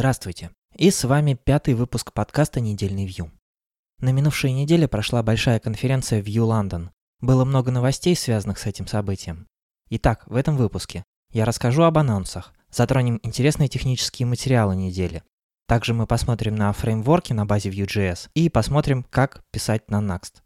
Здравствуйте. И с вами пятый выпуск подкаста «Недельный View». На минувшей неделе прошла большая конференция View London. Было много новостей, связанных с этим событием. Итак, в этом выпуске я расскажу об анонсах, затронем интересные технические материалы недели. Также мы посмотрим на фреймворки на базе Vue.js и посмотрим, как писать на Next.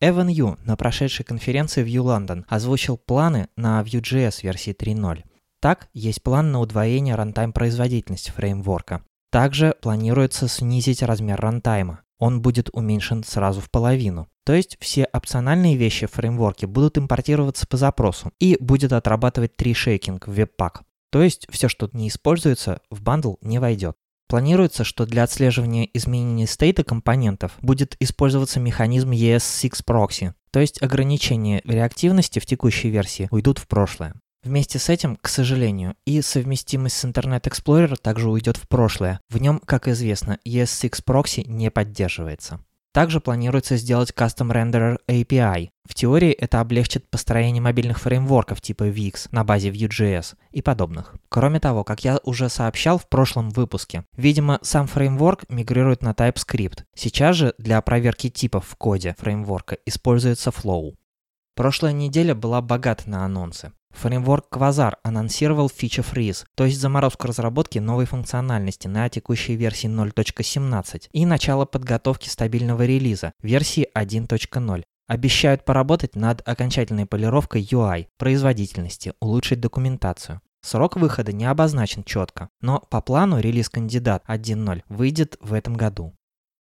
Эван Ю на прошедшей конференции View London озвучил планы на Vue.js версии 3.0. Так, есть план на удвоение runtime производительности фреймворка. Также планируется снизить размер runtime а. Он будет уменьшен сразу в половину. То есть все опциональные вещи в фреймворке будут импортироваться по запросу и будет отрабатывать tree shaking в Webpack. То есть все, что не используется, в bundle не войдет. Планируется, что для отслеживания изменений state а компонентов будет использоваться механизм ES6 Proxy, то есть ограничения реактивности в текущей версии уйдут в прошлое. Вместе с этим, к сожалению, и совместимость с Internet Explorer также уйдет в прошлое. В нем, как известно, ES6 Proxy не поддерживается. Также планируется сделать Custom Renderer API. В теории это облегчит построение мобильных фреймворков типа Wix на базе Vue.js и подобных. Кроме того, как я уже сообщал в прошлом выпуске, видимо, сам фреймворк мигрирует на TypeScript. Сейчас же для проверки типов в коде фреймворка используется Flow. Прошлая неделя была богата на анонсы. Фреймворк Quasar анонсировал фича Freeze, то есть заморозку разработки новой функциональности на текущей версии 0.17 и начало подготовки стабильного релиза версии 1.0. Обещают поработать над окончательной полировкой UI, производительности, улучшить документацию. Срок выхода не обозначен четко, но по плану релиз кандидат 1.0 выйдет в этом году.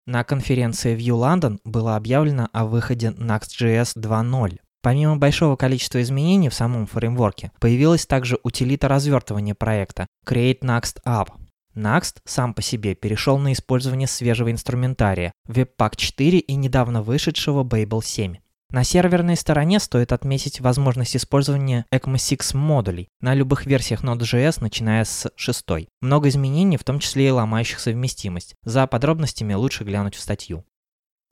На конференции View London было объявлено о выходе Next.js 2.0. Помимо большого количества изменений в самом фреймворке, появилась также утилита развертывания проекта Create Next App. Next сам по себе перешел на использование свежего инструментария Webpack 4 и недавно вышедшего Babel 7. На серверной стороне стоит отметить возможность использования ECMASIX модулей на любых версиях Node.js, начиная с 6. Много изменений, в том числе и ломающих совместимость. За подробностями лучше глянуть в статью.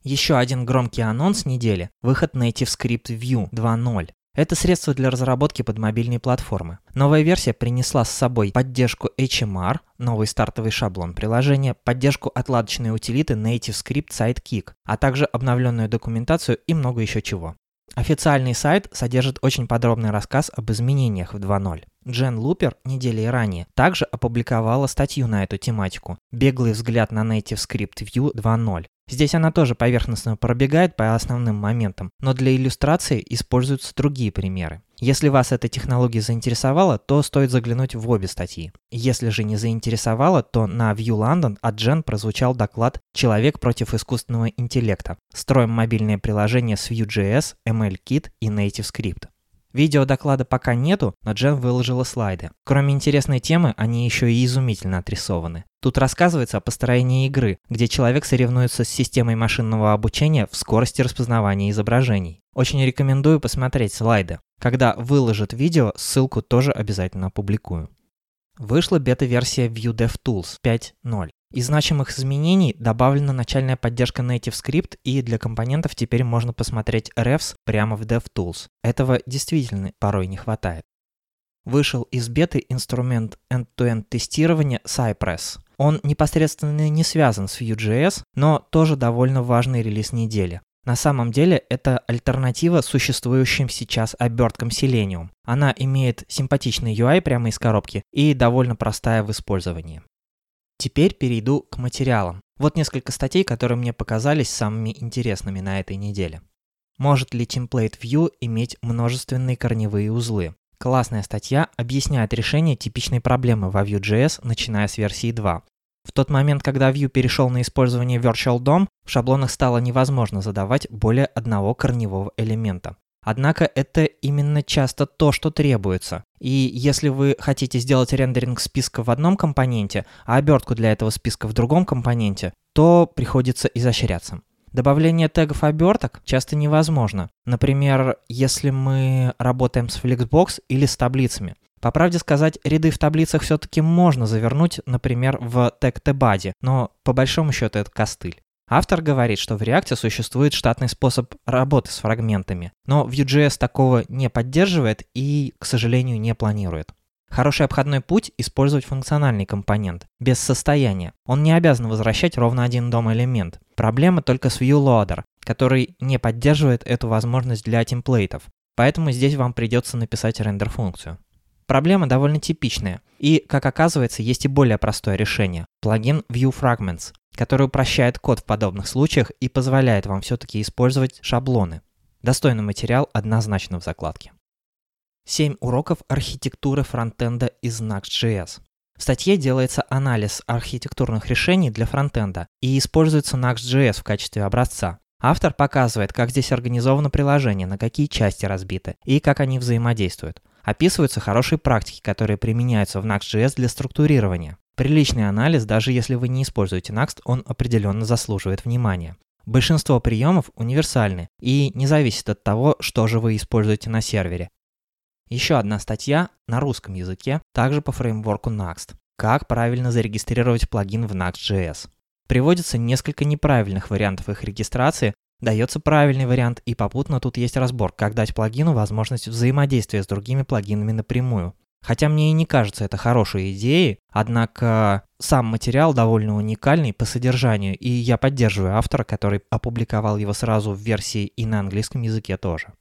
Еще один громкий анонс недели – выход NativeScript View 2.0. Это средство для разработки под мобильные платформы. Новая версия принесла с собой поддержку HMR, новый стартовый шаблон приложения, поддержку отладочной утилиты NativeScript Sidekick, а также обновленную документацию и много еще чего. Официальный сайт содержит очень подробный рассказ об изменениях в 2.0. Джен Лупер недели ранее также опубликовала статью на эту тематику «Беглый взгляд на NativeScript View 2.0». Здесь она тоже поверхностно пробегает по основным моментам, но для иллюстрации используются другие примеры. Если вас эта технология заинтересовала, то стоит заглянуть в обе статьи. Если же не заинтересовала, то на View London от Джен прозвучал доклад «Человек против искусственного интеллекта. Строим мобильное приложение с Vue.js, ML-Kit и NativeScript». Видео доклада пока нету, но Джен выложила слайды. Кроме интересной темы, они еще и изумительно отрисованы. Тут рассказывается о построении игры, где человек соревнуется с системой машинного обучения в скорости распознавания изображений. Очень рекомендую посмотреть слайды. Когда выложат видео, ссылку тоже обязательно опубликую. Вышла бета-версия Vue DevTools 5.0. Из значимых изменений добавлена начальная поддержка NativeScript, и для компонентов теперь можно посмотреть refs прямо в DevTools. Этого действительно порой не хватает. Вышел из беты инструмент end-to-end тестирования Cypress. Он непосредственно не связан с Vue.js, но тоже довольно важный релиз недели. На самом деле это альтернатива существующим сейчас оберткам Selenium. Она имеет симпатичный UI прямо из коробки и довольно простая в использовании. Теперь перейду к материалам. Вот несколько статей, которые мне показались самыми интересными на этой неделе. Может ли Template View иметь множественные корневые узлы? Классная статья объясняет решение типичной проблемы во Vue.js, начиная с версии 2. В тот момент, когда Vue перешел на использование Virtual DOM, в шаблонах стало невозможно задавать более одного корневого элемента. Однако это именно часто то, что требуется. И если вы хотите сделать рендеринг списка в одном компоненте, а обертку для этого списка в другом компоненте, то приходится изощряться. Добавление тегов оберток часто невозможно. Например, если мы работаем с Flexbox или с таблицами. По правде сказать, ряды в таблицах все-таки можно завернуть, например, в тег tbody, но по большому счету это костыль. Автор говорит, что в React существует штатный способ работы с фрагментами, но Vue.js такого не поддерживает и, к сожалению, не планирует. Хороший обходной путь – использовать функциональный компонент, без состояния. Он не обязан возвращать ровно один дом элемент. Проблема только с ViewLoader, который не поддерживает эту возможность для темплейтов. Поэтому здесь вам придется написать рендер-функцию. Проблема довольно типичная, и, как оказывается, есть и более простое решение – плагин ViewFragments, который упрощает код в подобных случаях и позволяет вам все-таки использовать шаблоны. Достойный материал однозначно в закладке. 7 уроков архитектуры фронтенда из Next.js. В статье делается анализ архитектурных решений для фронтенда и используется Next.js в качестве образца. Автор показывает, как здесь организовано приложение, на какие части разбиты и как они взаимодействуют. Описываются хорошие практики, которые применяются в Next.js для структурирования. Приличный анализ, даже если вы не используете Next, он определенно заслуживает внимания. Большинство приемов универсальны и не зависит от того, что же вы используете на сервере. Еще одна статья на русском языке, также по фреймворку Next. Как правильно зарегистрировать плагин в Next.js. Приводится несколько неправильных вариантов их регистрации, дается правильный вариант, и попутно тут есть разбор, как дать плагину возможность взаимодействия с другими плагинами напрямую. Хотя мне и не кажется это хорошей идеей, однако сам материал довольно уникальный по содержанию, и я поддерживаю автора, который опубликовал его сразу в версии и на английском языке тоже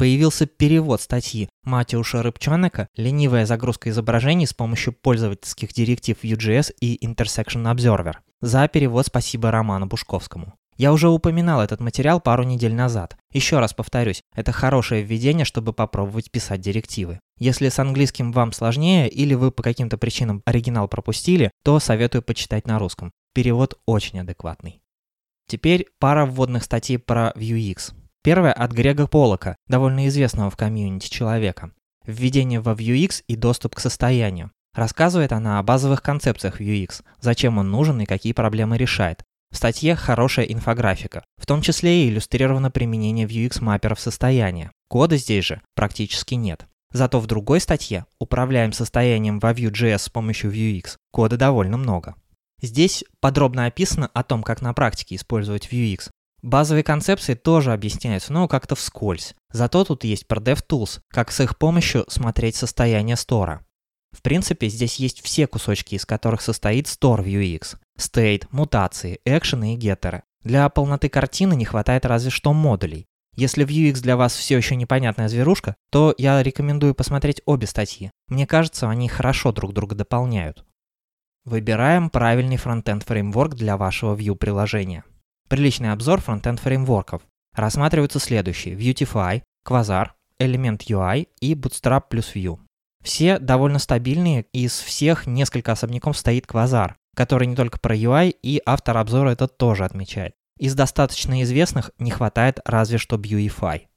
появился перевод статьи Матиуша Рыбчонека «Ленивая загрузка изображений с помощью пользовательских директив Vue.js и Intersection Observer». За перевод спасибо Роману Бушковскому. Я уже упоминал этот материал пару недель назад. Еще раз повторюсь, это хорошее введение, чтобы попробовать писать директивы. Если с английским вам сложнее или вы по каким-то причинам оригинал пропустили, то советую почитать на русском. Перевод очень адекватный. Теперь пара вводных статей про Vuex. Первая от Грега Полока, довольно известного в комьюнити человека. Введение во Vuex и доступ к состоянию. Рассказывает она о базовых концепциях Vuex, зачем он нужен и какие проблемы решает. В статье хорошая инфографика, в том числе и иллюстрировано применение Vuex мапперов состояния. Кода здесь же практически нет. Зато в другой статье «Управляем состоянием во Vue.js с помощью Vuex» кода довольно много. Здесь подробно описано о том, как на практике использовать Vuex, Базовые концепции тоже объясняются, но как-то вскользь. Зато тут есть про DevTools, как с их помощью смотреть состояние стора. В принципе, здесь есть все кусочки, из которых состоит Store Vuex. State, мутации, экшены и геттеры. Для полноты картины не хватает разве что модулей. Если Vuex для вас все еще непонятная зверушка, то я рекомендую посмотреть обе статьи. Мне кажется, они хорошо друг друга дополняют. Выбираем правильный фронтенд фреймворк для вашего Vue приложения. Приличный обзор фронтенд фреймворков. Рассматриваются следующие. Vuetify, Quasar, Element UI и Bootstrap плюс Vue. Все довольно стабильные, из всех несколько особняком стоит Quasar, который не только про UI, и автор обзора это тоже отмечает. Из достаточно известных не хватает разве что Bueify.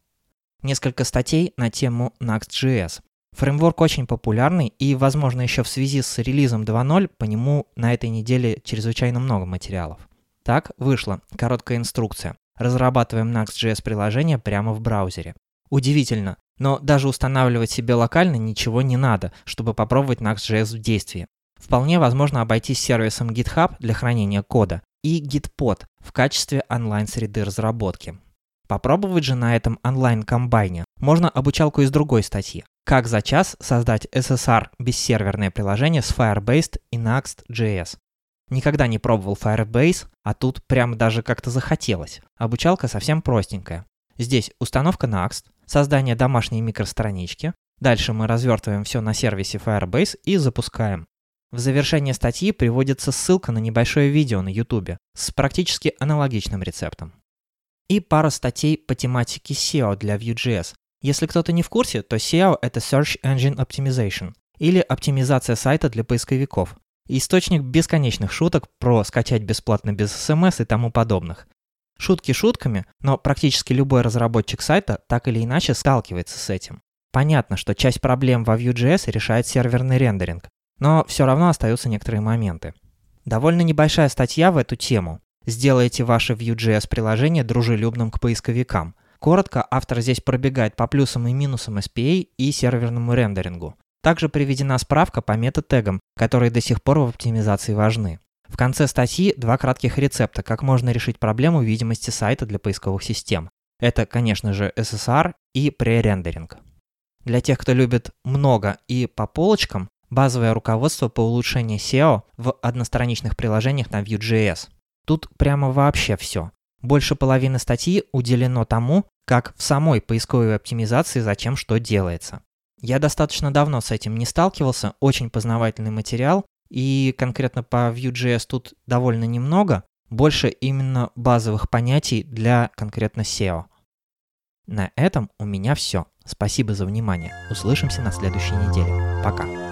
Несколько статей на тему Next.js. Фреймворк очень популярный, и, возможно, еще в связи с релизом 2.0 по нему на этой неделе чрезвычайно много материалов. Так вышла короткая инструкция. Разрабатываем Next.js приложение прямо в браузере. Удивительно, но даже устанавливать себе локально ничего не надо, чтобы попробовать Next.js в действии. Вполне возможно обойтись сервисом GitHub для хранения кода и Gitpod в качестве онлайн-среды разработки. Попробовать же на этом онлайн-комбайне можно обучалку из другой статьи. Как за час создать SSR бессерверное приложение с Firebase и Next.js. Никогда не пробовал Firebase, а тут прямо даже как-то захотелось. Обучалка совсем простенькая. Здесь установка Next, создание домашней микространички. Дальше мы развертываем все на сервисе Firebase и запускаем. В завершении статьи приводится ссылка на небольшое видео на YouTube с практически аналогичным рецептом. И пара статей по тематике SEO для Vue.js. Если кто-то не в курсе, то SEO — это Search Engine Optimization, или оптимизация сайта для поисковиков. Источник бесконечных шуток про скачать бесплатно без смс и тому подобных. Шутки шутками, но практически любой разработчик сайта так или иначе сталкивается с этим. Понятно, что часть проблем во Vue.js решает серверный рендеринг, но все равно остаются некоторые моменты. Довольно небольшая статья в эту тему. Сделайте ваше Vue.js приложение дружелюбным к поисковикам. Коротко, автор здесь пробегает по плюсам и минусам SPA и серверному рендерингу. Также приведена справка по метатегам, которые до сих пор в оптимизации важны. В конце статьи два кратких рецепта, как можно решить проблему видимости сайта для поисковых систем. Это, конечно же, SSR и пререндеринг. Для тех, кто любит много и по полочкам, базовое руководство по улучшению SEO в одностраничных приложениях на Vue.js. Тут прямо вообще все. Больше половины статьи уделено тому, как в самой поисковой оптимизации зачем что делается. Я достаточно давно с этим не сталкивался, очень познавательный материал, и конкретно по Vue.js тут довольно немного, больше именно базовых понятий для конкретно SEO. На этом у меня все. Спасибо за внимание. Услышимся на следующей неделе. Пока.